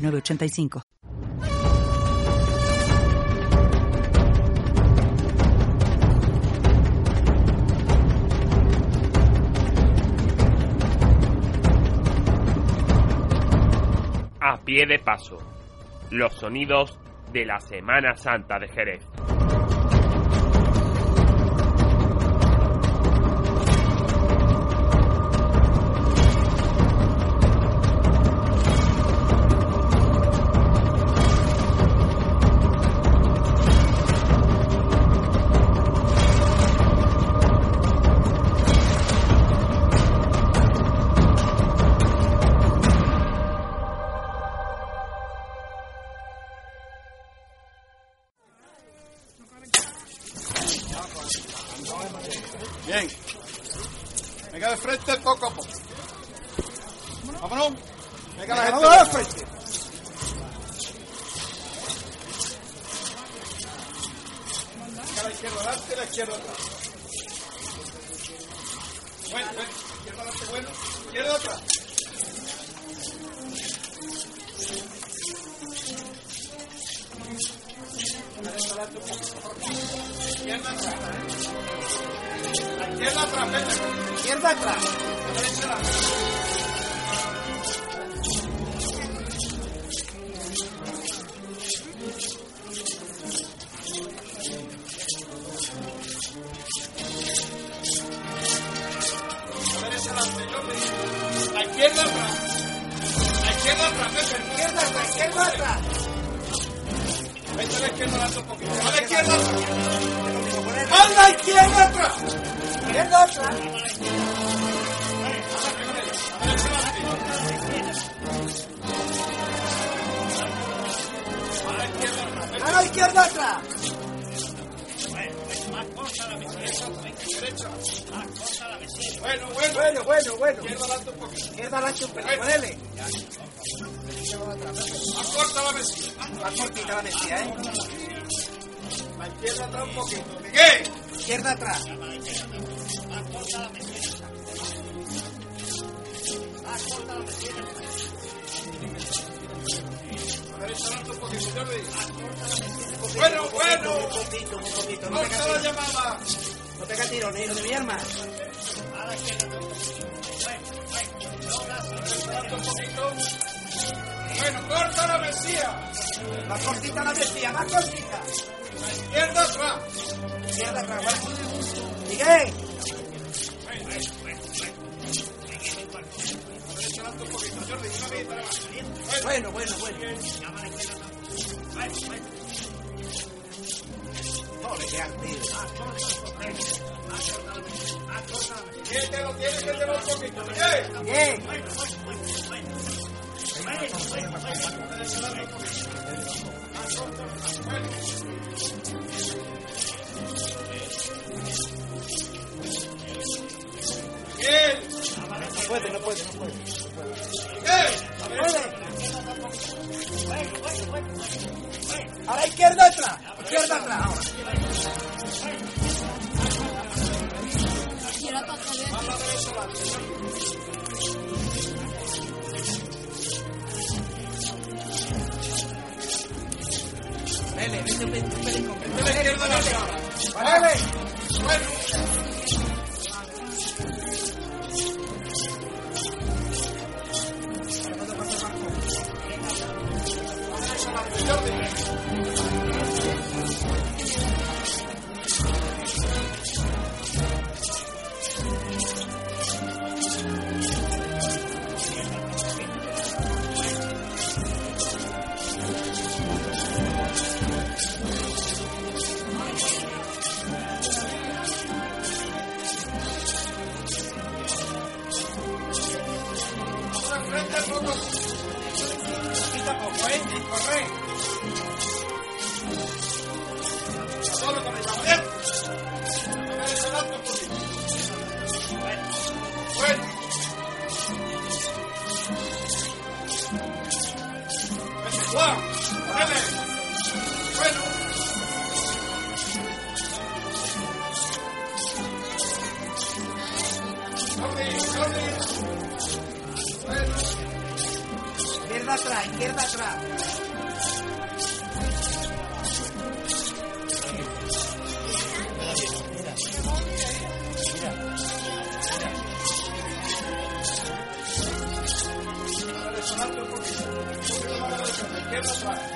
906985. A pie de paso. Los sonidos de la Semana Santa de Jerez. Vámonos. Venga la gente de frente. Venga la izquierda adelante, la izquierda atrás. Bueno, bueno. Izquierda adelante, bueno. Izquierda atrás. Izquierda atrás. La izquierda atrás, vete. Izquierda atrás. Vete a la izquierda un. A la izquierda atrás. A la izquierda atrás. Izquierda atrás. A la izquierda atrás. Bueno, bueno, bueno, bueno, bueno. Izquierda adelante un poquito. Izquierda adelante un poquito. Ponele. Más corta la mesilla. Más cortita la mesilla, ¿eh? La izquierda atrás un poquito. Miguel. Izquierda atrás. La derecha adelante un poquito, Jordi. Bueno, bueno. Un poquito, un poquito. No te Corta la llamada. no te caes tiro, ni de mi arma. Bueno, corta la mesilla. Más cortita la mesilla, más cortita. Izquierda atrás. Izquierda vale. Miguel. Bueno, bueno, bueno. ¿Quién te lo tiene que un poquito? Bien. Puede, no puede, no. Puede. Ahora izquierda atrás. Izquierda atrás, ahora. Vele, vete, vete, vete, vete, De la izquierda a la tampoco. Aquí el el por Bueno. Bueno. Wow. Izquierda atrás, izquierda atrás.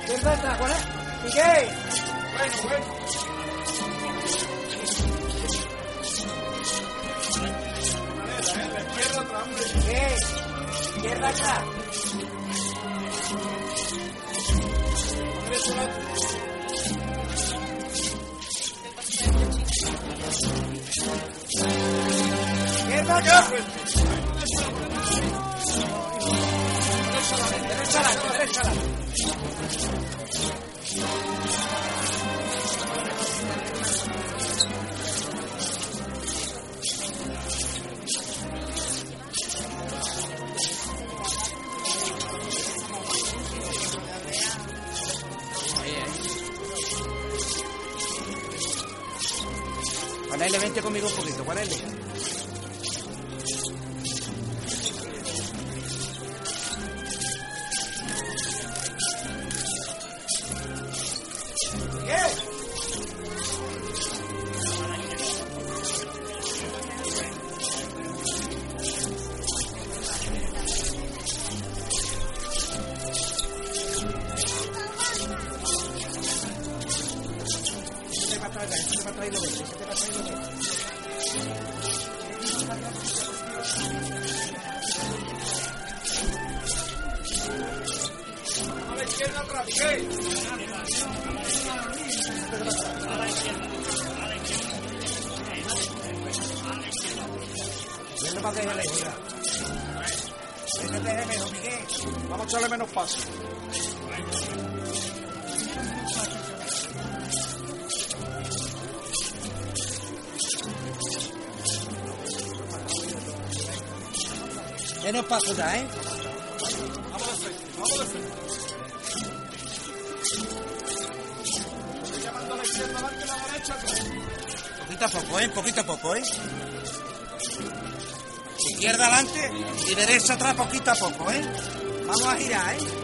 Izquierda atrás, Juan. Miguel. Bueno, bueno. La izquierda atrás, hombre. Miguel. Izquierda atrás. Derecho adelante. Izquierda Ya, atrás. pues. Derecha adelante, derecha Juanele, vente conmigo un poquito, Juanele. Miguel. Vamos a echarle menos paso. Menos paso ya, ¿eh? Vamos. Izquierda adelante la derecha. Poquito a poco, ¿eh? Poquito a poco, ¿eh? Izquierda adelante y derecha atrás poquito a poco, ¿eh? Vamos a girar, ¿eh?